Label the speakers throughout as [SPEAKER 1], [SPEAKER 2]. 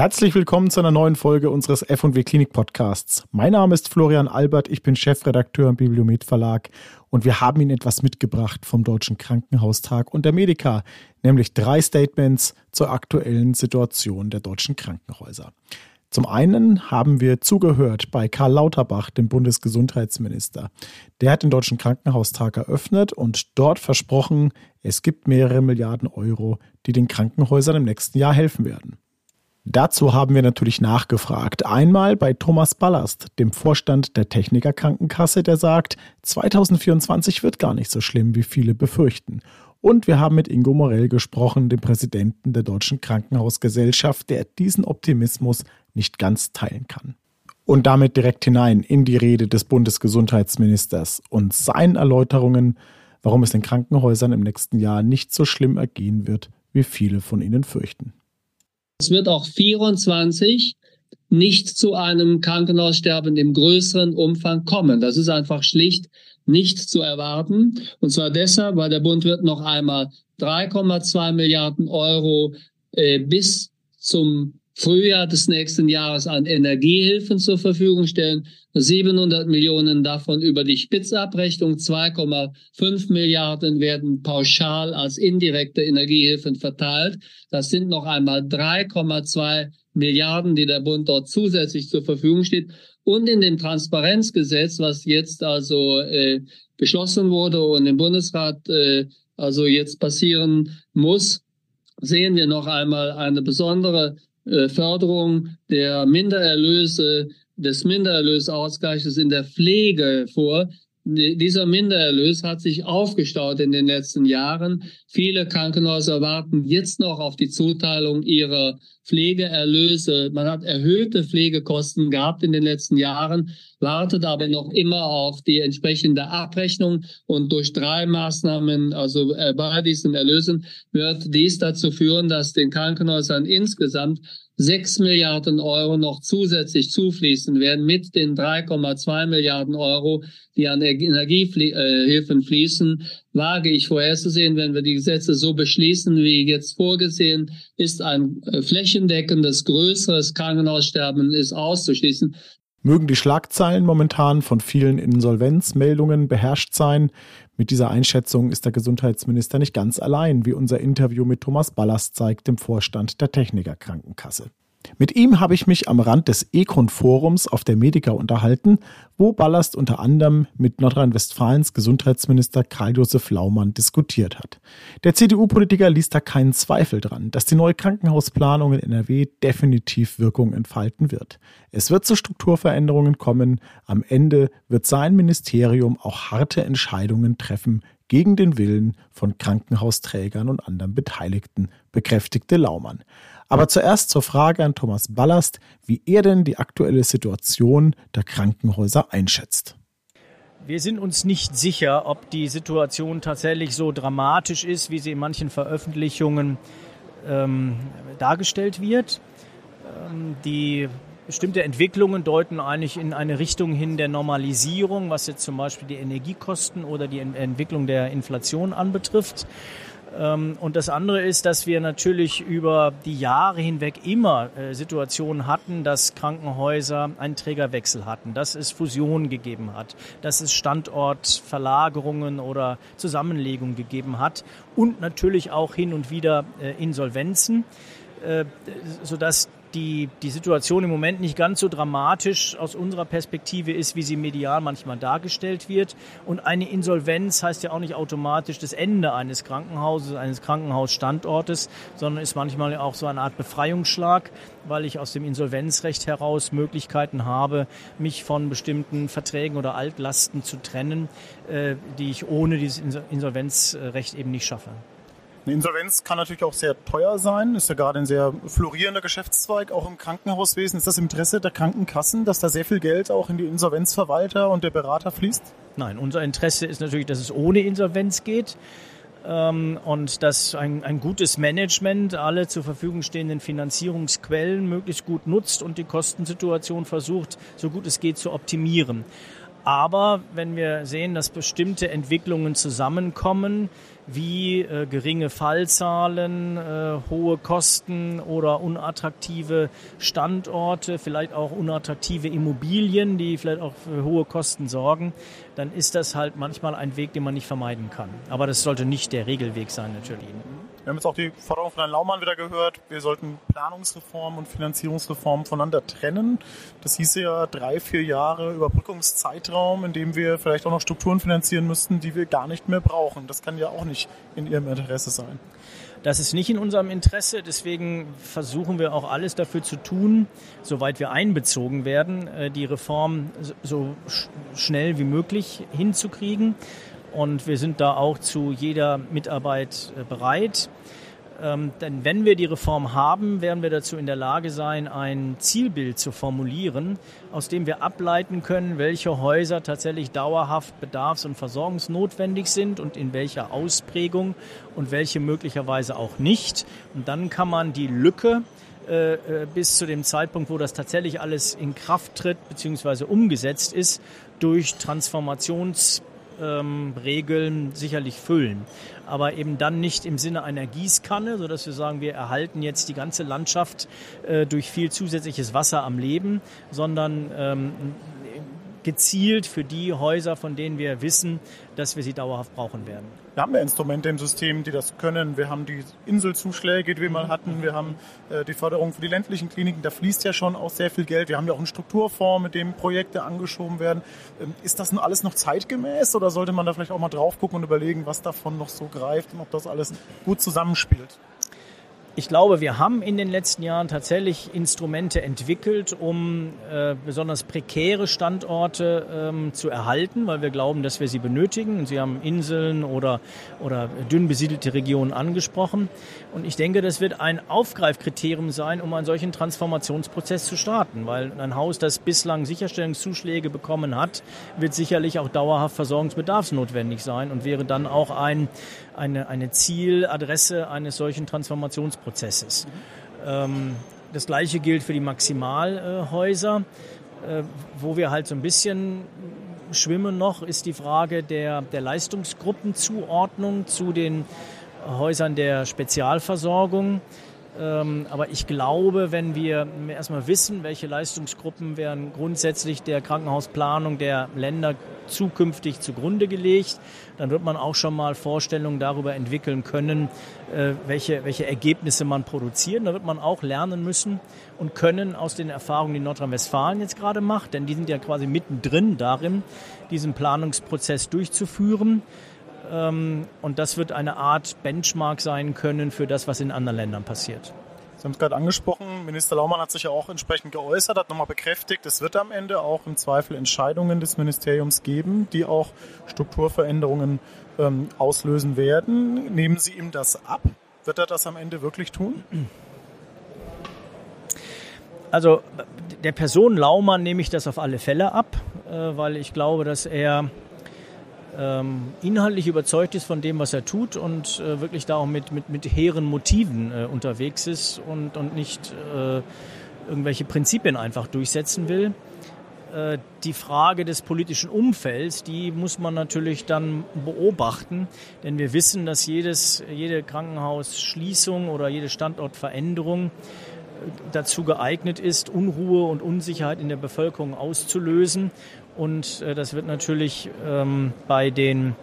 [SPEAKER 1] Herzlich willkommen zu einer neuen Folge unseres F&W Klinik Podcasts. Mein Name ist Florian Albert, ich bin Chefredakteur im Bibliomet Verlag und wir haben Ihnen etwas mitgebracht vom Deutschen Krankenhaustag und der Medica, nämlich drei Statements zur aktuellen Situation der deutschen Krankenhäuser. Zum einen haben wir zugehört bei Karl Lauterbach, dem Bundesgesundheitsminister. Der hat den Deutschen Krankenhaustag eröffnet und dort versprochen, es gibt mehrere Milliarden Euro, die den Krankenhäusern im nächsten Jahr helfen werden. Dazu haben wir natürlich nachgefragt. Einmal bei Thomas Ballast, dem Vorstand der Techniker Krankenkasse, der sagt, 2024 wird gar nicht so schlimm, wie viele befürchten. Und wir haben mit Ingo Morell gesprochen, dem Präsidenten der Deutschen Krankenhausgesellschaft, der diesen Optimismus nicht ganz teilen kann. Und damit direkt hinein in die Rede des Bundesgesundheitsministers und seinen Erläuterungen, warum es den Krankenhäusern im nächsten Jahr nicht so schlimm ergehen wird, wie viele von ihnen fürchten.
[SPEAKER 2] Es wird auch 24 nicht zu einem Krankenhaussterben im größeren Umfang kommen. Das ist einfach schlicht nicht zu erwarten. Und zwar deshalb, weil der Bund wird noch einmal 3,2 Milliarden Euro äh, bis zum Frühjahr des nächsten Jahres an Energiehilfen zur Verfügung stellen. 700 Millionen davon über die Spitzabrechnung, 2,5 Milliarden werden pauschal als indirekte Energiehilfen verteilt. Das sind noch einmal 3,2 Milliarden, die der Bund dort zusätzlich zur Verfügung steht. Und in dem Transparenzgesetz, was jetzt also äh, beschlossen wurde und im Bundesrat äh, also jetzt passieren muss, sehen wir noch einmal eine besondere äh, Förderung der Mindererlöse, des Mindererlösausgleiches in der Pflege vor. Dieser Mindererlös hat sich aufgestaut in den letzten Jahren. Viele Krankenhäuser warten jetzt noch auf die Zuteilung ihrer Pflegeerlöse. Man hat erhöhte Pflegekosten gehabt in den letzten Jahren, wartet aber noch immer auf die entsprechende Abrechnung. Und durch drei Maßnahmen, also äh, bei diesen Erlösen, wird dies dazu führen, dass den Krankenhäusern insgesamt 6 Milliarden Euro noch zusätzlich zufließen werden mit den 3,2 Milliarden Euro, die an Energiehilfen fließen, wage ich vorherzusehen, wenn wir die Gesetze so beschließen, wie jetzt vorgesehen, ist ein äh, flächendeckendes, größeres Krankenhaussterben ist auszuschließen.
[SPEAKER 1] Mögen die Schlagzeilen momentan von vielen Insolvenzmeldungen beherrscht sein, mit dieser Einschätzung ist der Gesundheitsminister nicht ganz allein, wie unser Interview mit Thomas Ballast zeigt, dem Vorstand der Techniker Krankenkasse. Mit ihm habe ich mich am Rand des Econ-Forums auf der Medica unterhalten, wo Ballast unter anderem mit Nordrhein-Westfalens Gesundheitsminister Karl-Josef Laumann diskutiert hat. Der CDU-Politiker ließ da keinen Zweifel dran, dass die neue Krankenhausplanung in NRW definitiv Wirkung entfalten wird. Es wird zu Strukturveränderungen kommen. Am Ende wird sein Ministerium auch harte Entscheidungen treffen gegen den Willen von Krankenhausträgern und anderen Beteiligten, bekräftigte Laumann. Aber zuerst zur Frage an Thomas Ballast, wie er denn die aktuelle Situation der Krankenhäuser einschätzt.
[SPEAKER 3] Wir sind uns nicht sicher, ob die Situation tatsächlich so dramatisch ist, wie sie in manchen Veröffentlichungen ähm, dargestellt wird. Ähm, die bestimmte Entwicklungen deuten eigentlich in eine Richtung hin der Normalisierung, was jetzt zum Beispiel die Energiekosten oder die Entwicklung der Inflation anbetrifft. Ähm, und das andere ist, dass wir natürlich über die Jahre hinweg immer äh, Situationen hatten, dass Krankenhäuser einen Trägerwechsel hatten, dass es Fusionen gegeben hat, dass es Standortverlagerungen oder Zusammenlegungen gegeben hat und natürlich auch hin und wieder äh, Insolvenzen, äh, sodass die, die Situation im Moment nicht ganz so dramatisch aus unserer Perspektive ist, wie sie medial manchmal dargestellt wird. Und eine Insolvenz heißt ja auch nicht automatisch das Ende eines Krankenhauses, eines Krankenhausstandortes, sondern ist manchmal auch so eine Art Befreiungsschlag, weil ich aus dem Insolvenzrecht heraus Möglichkeiten habe, mich von bestimmten Verträgen oder Altlasten zu trennen, äh, die ich ohne dieses Insolvenzrecht eben nicht schaffe.
[SPEAKER 1] Eine Insolvenz kann natürlich auch sehr teuer sein, ist ja gerade ein sehr florierender Geschäftszweig, auch im Krankenhauswesen. Ist das Interesse der Krankenkassen, dass da sehr viel Geld auch in die Insolvenzverwalter und der Berater fließt?
[SPEAKER 3] Nein, unser Interesse ist natürlich, dass es ohne Insolvenz geht ähm, und dass ein, ein gutes Management alle zur Verfügung stehenden Finanzierungsquellen möglichst gut nutzt und die Kostensituation versucht, so gut es geht, zu optimieren. Aber wenn wir sehen, dass bestimmte Entwicklungen zusammenkommen, wie äh, geringe Fallzahlen, äh, hohe Kosten oder unattraktive Standorte, vielleicht auch unattraktive Immobilien, die vielleicht auch für hohe Kosten sorgen, dann ist das halt manchmal ein Weg, den man nicht vermeiden kann. Aber das sollte nicht der Regelweg sein, natürlich.
[SPEAKER 1] Wir haben jetzt auch die Forderung von Herrn Laumann wieder gehört, wir sollten Planungsreform und Finanzierungsreform voneinander trennen. Das hieße ja drei, vier Jahre Überbrückungszeitraum, in dem wir vielleicht auch noch Strukturen finanzieren müssten, die wir gar nicht mehr brauchen. Das kann ja auch nicht in Ihrem Interesse sein.
[SPEAKER 3] Das ist nicht in unserem Interesse, deswegen versuchen wir auch alles dafür zu tun, soweit wir einbezogen werden, äh, die Reform so schnell wie möglich hinzukriegen. Und wir sind da auch zu jeder Mitarbeit äh, bereit. Ähm, denn wenn wir die Reform haben, werden wir dazu in der Lage sein, ein Zielbild zu formulieren, aus dem wir ableiten können, welche Häuser tatsächlich dauerhaft bedarfs- und versorgungsnotwendig sind und in welcher Ausprägung und welche möglicherweise auch nicht. Und dann kann man die Lücke äh, äh bis zu dem Zeitpunkt, wo das tatsächlich alles in Kraft tritt bzw. umgesetzt ist, durch Transformations ähm, Regeln sicherlich füllen. Aber eben dann nicht im Sinne einer Gießkanne, sodass wir sagen, wir erhalten jetzt die ganze Landschaft äh, durch viel zusätzliches Wasser am Leben, sondern ähm, gezielt für die Häuser, von denen wir wissen, dass wir sie dauerhaft brauchen werden.
[SPEAKER 1] Wir haben ja Instrumente im System, die das können. Wir haben die Inselzuschläge, die wir mal hatten. Wir haben äh, die Förderung für die ländlichen Kliniken. Da fließt ja schon auch sehr viel Geld. Wir haben ja auch einen Strukturfonds, mit dem Projekte angeschoben werden. Ähm, ist das nun alles noch zeitgemäß oder sollte man da vielleicht auch mal drauf gucken und überlegen, was davon noch so greift und ob das alles gut zusammenspielt?
[SPEAKER 3] Ich glaube, wir haben in den letzten Jahren tatsächlich Instrumente entwickelt, um äh, besonders prekäre Standorte ähm, zu erhalten, weil wir glauben, dass wir sie benötigen. Sie haben Inseln oder, oder dünn besiedelte Regionen angesprochen. Und ich denke, das wird ein Aufgreifkriterium sein, um einen solchen Transformationsprozess zu starten, weil ein Haus, das bislang Sicherstellungszuschläge bekommen hat, wird sicherlich auch dauerhaft versorgungsbedarfsnotwendig sein und wäre dann auch ein, eine, eine Zieladresse eines solchen Transformationsprozesses. Ähm, das gleiche gilt für die Maximalhäuser, äh, wo wir halt so ein bisschen schwimmen noch, ist die Frage der, der Leistungsgruppenzuordnung zu den Häusern der Spezialversorgung. Ähm, aber ich glaube, wenn wir erstmal wissen, welche Leistungsgruppen werden grundsätzlich der Krankenhausplanung der Länder zukünftig zugrunde gelegt, dann wird man auch schon mal Vorstellungen darüber entwickeln können, äh, welche, welche Ergebnisse man produziert. Da wird man auch lernen müssen und können aus den Erfahrungen, die Nordrhein-Westfalen jetzt gerade macht, denn die sind ja quasi mittendrin darin, diesen Planungsprozess durchzuführen. Ähm, und das wird eine Art Benchmark sein können für das, was in anderen Ländern passiert.
[SPEAKER 1] Sie haben es gerade angesprochen, Minister Laumann hat sich ja auch entsprechend geäußert, hat nochmal bekräftigt, es wird am Ende auch im Zweifel Entscheidungen des Ministeriums geben, die auch Strukturveränderungen ähm, auslösen werden. Nehmen Sie ihm das ab? Wird er das am Ende wirklich tun?
[SPEAKER 3] Also der Person Laumann nehme ich das auf alle Fälle ab, äh, weil ich glaube, dass er ähm, inhaltlich überzeugt ist von dem, was er tut und äh, wirklich da auch mit, mit, mit hehren Motiven äh, unterwegs ist und, und nicht äh, irgendwelche Prinzipien einfach durchsetzen will. Äh, die Frage des politischen Umfelds, die muss man natürlich dann beobachten, denn wir wissen, dass jedes, jede Krankenhausschließung oder jede Standortveränderung äh, dazu geeignet ist, Unruhe und Unsicherheit in der Bevölkerung auszulösen. Und äh, das wird natürlich ähm, bei den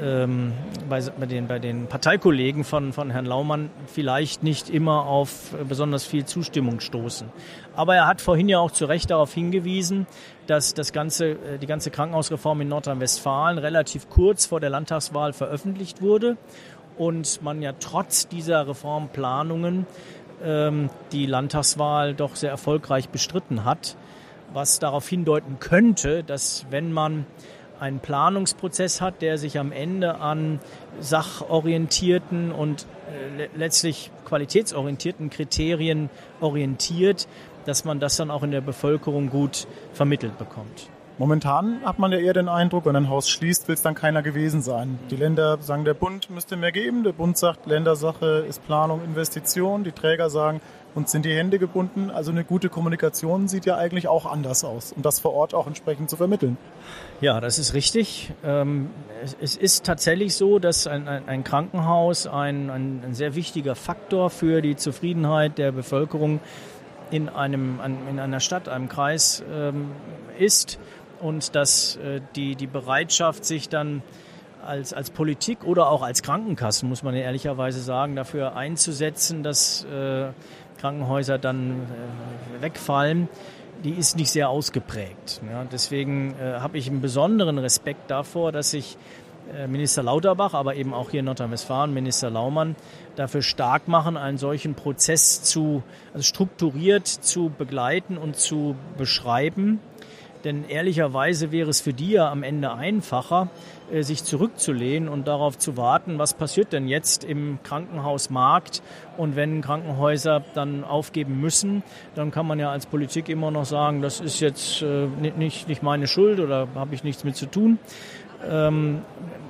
[SPEAKER 3] ähm, bei, bei, den, bei den Parteikollegen von, von Herrn Laumann vielleicht nicht immer auf besonders viel Zustimmung stoßen. Aber er hat vorhin ja auch zu Recht darauf hingewiesen, dass das ganze, äh, die ganze Krankenhausreform in Nordrhein-Westfalen relativ kurz vor der Landtagswahl veröffentlicht wurde und man ja trotz dieser Reformplanungen ähm, die Landtagswahl doch sehr erfolgreich bestritten hat was darauf hindeuten könnte, dass wenn man einen Planungsprozess hat, der sich am Ende an sachorientierten und äh, letztlich qualitätsorientierten Kriterien orientiert, dass man das dann auch in der Bevölkerung gut vermittelt bekommt.
[SPEAKER 1] Momentan hat man ja eher den Eindruck, wenn ein Haus schließt, will es dann keiner gewesen sein. Die Länder sagen, der Bund müsste mehr geben. Der Bund sagt, Ländersache ist Planung, Investition. Die Träger sagen, und sind die Hände gebunden. Also eine gute Kommunikation sieht ja eigentlich auch anders aus, um das vor Ort auch entsprechend zu vermitteln.
[SPEAKER 3] Ja, das ist richtig. Ähm, es ist tatsächlich so, dass ein, Krankenhaus ein, ein, sehr wichtiger Faktor für die Zufriedenheit der Bevölkerung in, einem, in einer Stadt, einem Kreis ähm, ist und dass äh, die, die Bereitschaft, sich dann als, als Politik oder auch als Krankenkassen, muss man ehrlicherweise sagen, dafür einzusetzen, dass äh, Krankenhäuser dann äh, wegfallen, die ist nicht sehr ausgeprägt. Ja, deswegen äh, habe ich einen besonderen Respekt davor, dass sich äh, Minister Lauterbach, aber eben auch hier in Nordrhein-Westfalen Minister Laumann dafür stark machen, einen solchen Prozess zu also strukturiert zu begleiten und zu beschreiben. Denn ehrlicherweise wäre es für die ja am Ende einfacher, äh, sich zurückzulehnen und darauf zu warten, was passiert denn jetzt im Krankenhausmarkt. Und wenn Krankenhäuser dann aufgeben müssen, dann kann man ja als Politik immer noch sagen, das ist jetzt äh, nicht, meine Schuld oder habe ich nichts mit zu tun. Ähm,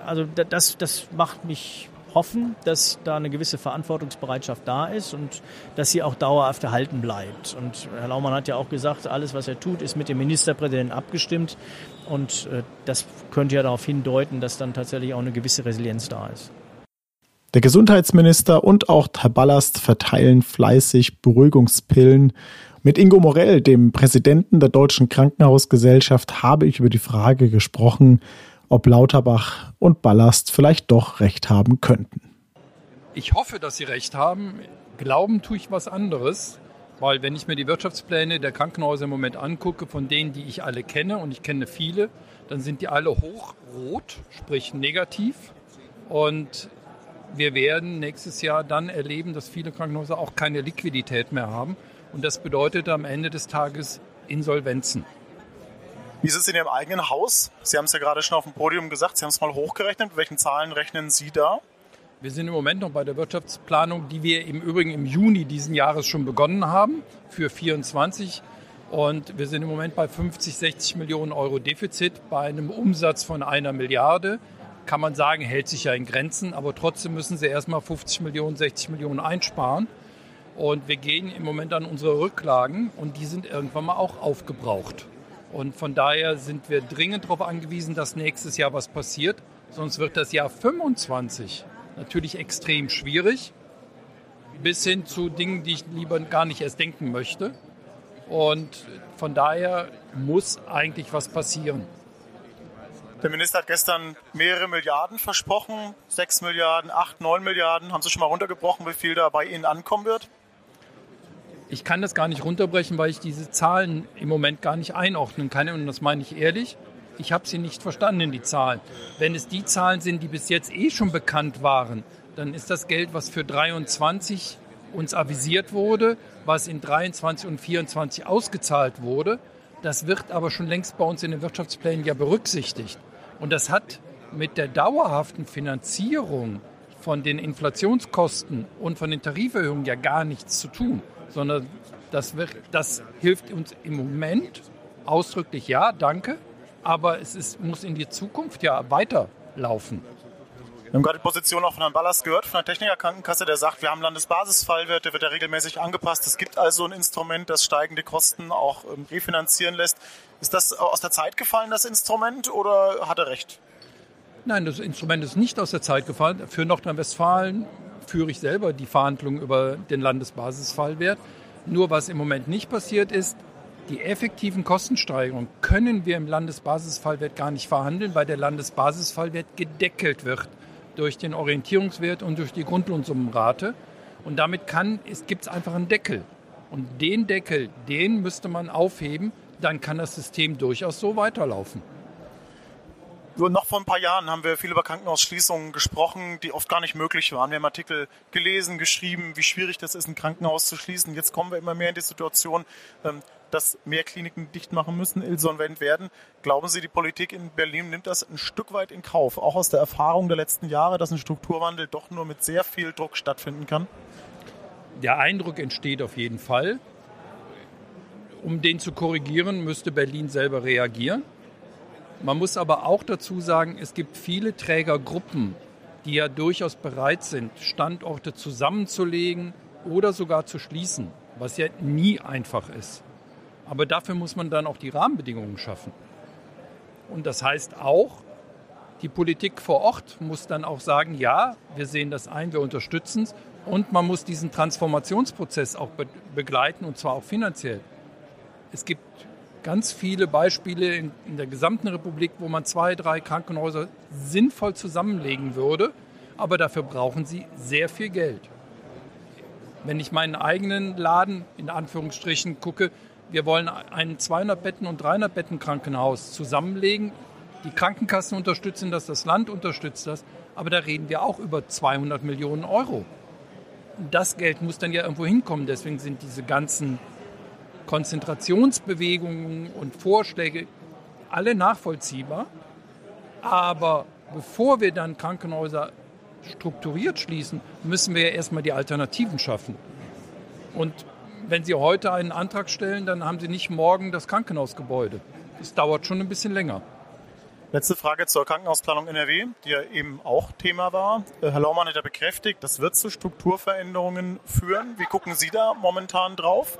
[SPEAKER 3] also das, das macht mich hoffen, dass da eine gewisse Verantwortungsbereitschaft da ist und dass sie auch dauerhaft erhalten bleibt. Und Herr Laumann hat ja auch gesagt, alles, was er tut, ist mit dem Ministerpräsidenten abgestimmt. Und äh, das könnte ja darauf hindeuten, dass dann tatsächlich auch eine gewisse Resilienz da ist.
[SPEAKER 1] Der Gesundheitsminister und auch Herr Ballast verteilen fleißig Beruhigungspillen. Mit Ingo Morell, dem Präsidenten der Deutschen Krankenhausgesellschaft, habe ich über die Frage gesprochen, ob Lauterbach und Ballast vielleicht doch recht haben könnten.
[SPEAKER 4] Ich hoffe, dass sie recht haben. Glauben tue ich was anderes, weil wenn ich mir die Wirtschaftspläne der Krankenhäuser im Moment angucke, von denen, die ich alle kenne, und ich kenne viele, dann sind die alle hochrot, sprich negativ. Und wir werden nächstes Jahr dann erleben, dass viele Krankenhäuser auch keine Liquidität mehr haben. Und das bedeutet am Ende des Tages Insolvenzen.
[SPEAKER 1] Wie ist es in Ihrem eigenen Haus? Sie haben es ja gerade schon auf dem Podium gesagt, Sie haben es mal hochgerechnet. Mit welchen Zahlen rechnen Sie da?
[SPEAKER 4] Wir sind im Moment noch bei der Wirtschaftsplanung, die wir im Übrigen im Juni diesen Jahres schon begonnen haben für 24. Und wir sind im Moment bei 50, 60 Millionen Euro Defizit bei einem Umsatz von einer Milliarde. Kann man sagen, hält sich ja in Grenzen, aber trotzdem müssen sie erstmal 50 Millionen, 60 Millionen einsparen. Und wir gehen im Moment an unsere Rücklagen und die sind irgendwann mal auch aufgebraucht. Und von daher sind wir dringend darauf angewiesen, dass nächstes Jahr was passiert. Sonst wird das Jahr 25 natürlich extrem schwierig. Bis hin zu Dingen, die ich lieber gar nicht erst denken möchte. Und von daher muss eigentlich was passieren.
[SPEAKER 1] Der Minister hat gestern mehrere Milliarden versprochen. Sechs Milliarden, acht, neun Milliarden. Haben Sie schon mal runtergebrochen, wie viel da bei Ihnen ankommen wird?
[SPEAKER 4] Ich kann das gar nicht runterbrechen, weil ich diese Zahlen im Moment gar nicht einordnen kann. Und das meine ich ehrlich. Ich habe sie nicht verstanden, die Zahlen. Wenn es die Zahlen sind, die bis jetzt eh schon bekannt waren, dann ist das Geld, was für 23 uns avisiert wurde, was in 23 und 24 ausgezahlt wurde. Das wird aber schon längst bei uns in den Wirtschaftsplänen ja berücksichtigt. Und das hat mit der dauerhaften Finanzierung von den Inflationskosten und von den Tariferhöhungen ja gar nichts zu tun sondern das, wird, das hilft uns im Moment ausdrücklich ja, danke, aber es ist, muss in die Zukunft ja weiterlaufen.
[SPEAKER 1] Wir haben gerade die Position auch von Herrn Ballast gehört, von der Technikerkrankenkasse, der sagt, wir haben Landesbasisfallwert, der wird ja regelmäßig angepasst. Es gibt also ein Instrument, das steigende Kosten auch ähm, refinanzieren lässt. Ist das aus der Zeit gefallen, das Instrument, oder hat er recht?
[SPEAKER 4] Nein, das Instrument ist nicht aus der Zeit gefallen. Für Nordrhein-Westfalen führe ich selber die Verhandlungen über den Landesbasisfallwert. Nur was im Moment nicht passiert ist, die effektiven Kostensteigerungen können wir im Landesbasisfallwert gar nicht verhandeln, weil der Landesbasisfallwert gedeckelt wird durch den Orientierungswert und durch die Grundlohnsummenrate. Und damit gibt es einfach einen Deckel. Und den Deckel, den müsste man aufheben, dann kann das System durchaus so weiterlaufen.
[SPEAKER 1] Noch vor ein paar Jahren haben wir viel über Krankenhausschließungen gesprochen, die oft gar nicht möglich waren. Wir haben Artikel gelesen, geschrieben, wie schwierig das ist, ein Krankenhaus zu schließen. Jetzt kommen wir immer mehr in die Situation, ähm, dass mehr Kliniken dicht machen müssen, insolvent werden. Glauben Sie, die Politik in Berlin nimmt das ein Stück weit in Kauf, auch aus der Erfahrung der letzten Jahre, dass ein Strukturwandel doch nur mit sehr viel Druck stattfinden kann?
[SPEAKER 4] Der Eindruck entsteht auf jeden Fall. Um den zu korrigieren, müsste Berlin selber reagieren. Man muss aber auch dazu sagen, es gibt viele Trägergruppen, die ja durchaus bereit sind, Standorte zusammenzulegen oder sogar zu schließen, was ja nie einfach ist. Aber dafür muss man dann auch die Rahmenbedingungen schaffen. Und das heißt auch, die Politik vor Ort muss dann auch sagen, ja, wir sehen das ein, wir unterstützen es und man muss diesen Transformationsprozess auch be begleiten und zwar auch finanziell. Es gibt ganz viele Beispiele in, in, der gesamten Republik, wo man zwei, drei Krankenhäuser sinnvoll zusammenlegen würde, aber dafür brauchen sie sehr viel Geld. Wenn ich meinen eigenen Laden in Anführungsstrichen gucke, wir wollen ein 200 Betten und 300 Betten Krankenhaus zusammenlegen. Die Krankenkassen unterstützen das, das Land unterstützt das, aber da reden wir auch über 200 Millionen Euro. Das Geld muss dann ja irgendwo hinkommen. Deswegen sind diese ganzen Konzentrationsbewegungen und Vorschläge alle nachvollziehbar. Aber bevor wir dann Krankenhäuser strukturiert schließen, müssen wir ja erstmal die Alternativen schaffen. Und wenn Sie heute einen Antrag stellen, dann haben Sie nicht morgen das Krankenhausgebäude. Das dauert schon ein bisschen länger.
[SPEAKER 1] Letzte Frage zur Krankenhausplanung NRW, die ja eben auch Thema war. Äh, Herr Laumann hat ja bekräftigt, das wird zu Strukturveränderungen führen. Wie gucken Sie da momentan drauf?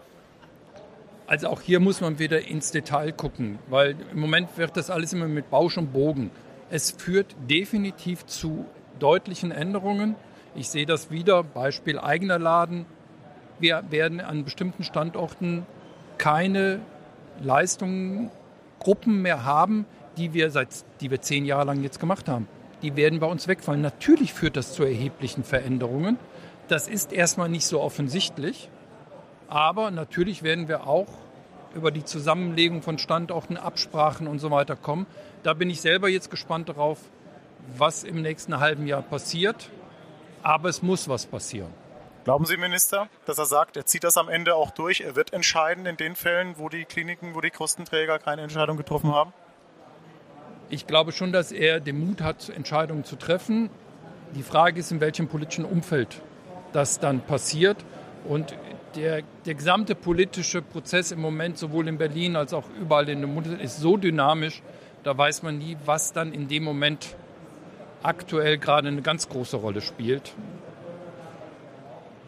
[SPEAKER 4] Also auch hier muss man wieder ins Detail gucken, weil im Moment wird das alles immer mit Bausch und Bogen. Es führt definitiv zu deutlichen Änderungen. Ich sehe das wieder, Beispiel eigener Laden. Wir werden an bestimmten Standorten keine Leistungen, Gruppen mehr haben, die wir seit, die wir zehn Jahre lang jetzt gemacht haben. Die werden bei uns wegfallen. Natürlich führt das zu erheblichen Veränderungen. Das ist erstmal nicht so offensichtlich. Aber natürlich werden wir auch über die Zusammenlegung von Standorten, Absprachen und so weiter kommen. Da bin ich selber jetzt gespannt darauf, was im nächsten halben Jahr passiert. Aber es muss was passieren.
[SPEAKER 1] Glauben Sie, Minister, dass er sagt, er zieht das am Ende auch durch? Er wird entscheiden in den Fällen, wo die Kliniken, wo die Kostenträger keine Entscheidung getroffen haben?
[SPEAKER 4] Ich glaube schon, dass er den Mut hat, Entscheidungen zu treffen. Die Frage ist, in welchem politischen Umfeld das dann passiert. Und der, der gesamte politische Prozess im Moment, sowohl in Berlin als auch überall in dem Bundesland, ist so dynamisch, da weiß man nie, was dann in dem Moment aktuell gerade eine ganz große Rolle spielt.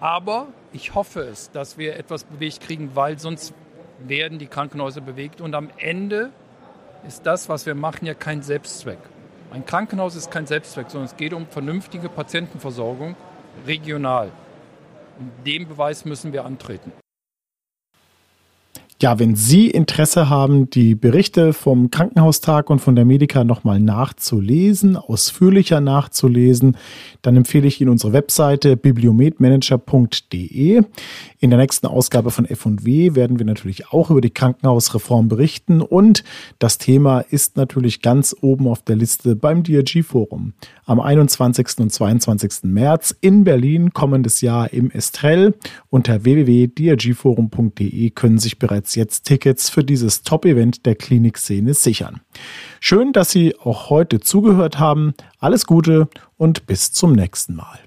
[SPEAKER 4] Aber ich hoffe es, dass wir etwas bewegt kriegen, weil sonst werden die Krankenhäuser bewegt. Und am Ende ist das, was wir machen, ja kein Selbstzweck. Ein Krankenhaus ist kein Selbstzweck, sondern es geht um vernünftige Patientenversorgung regional. Dem Beweis müssen wir antreten.
[SPEAKER 1] Ja, wenn Sie Interesse haben, die Berichte vom Krankenhaustag und von der Medica nochmal nachzulesen, ausführlicher nachzulesen, dann empfehle ich Ihnen unsere Webseite bibliometmanager.de. In der nächsten Ausgabe von F&W werden wir natürlich auch über die Krankenhausreform berichten und das Thema ist natürlich ganz oben auf der Liste beim DRG-Forum. Am 21. und 22. März in Berlin kommendes Jahr im Estrell. Unter www.drgforum.de können sich bereits jetzt Tickets für dieses Top-Event der Klinikszene sichern. Schön, dass Sie auch heute zugehört haben. Alles Gute und bis zum nächsten Mal.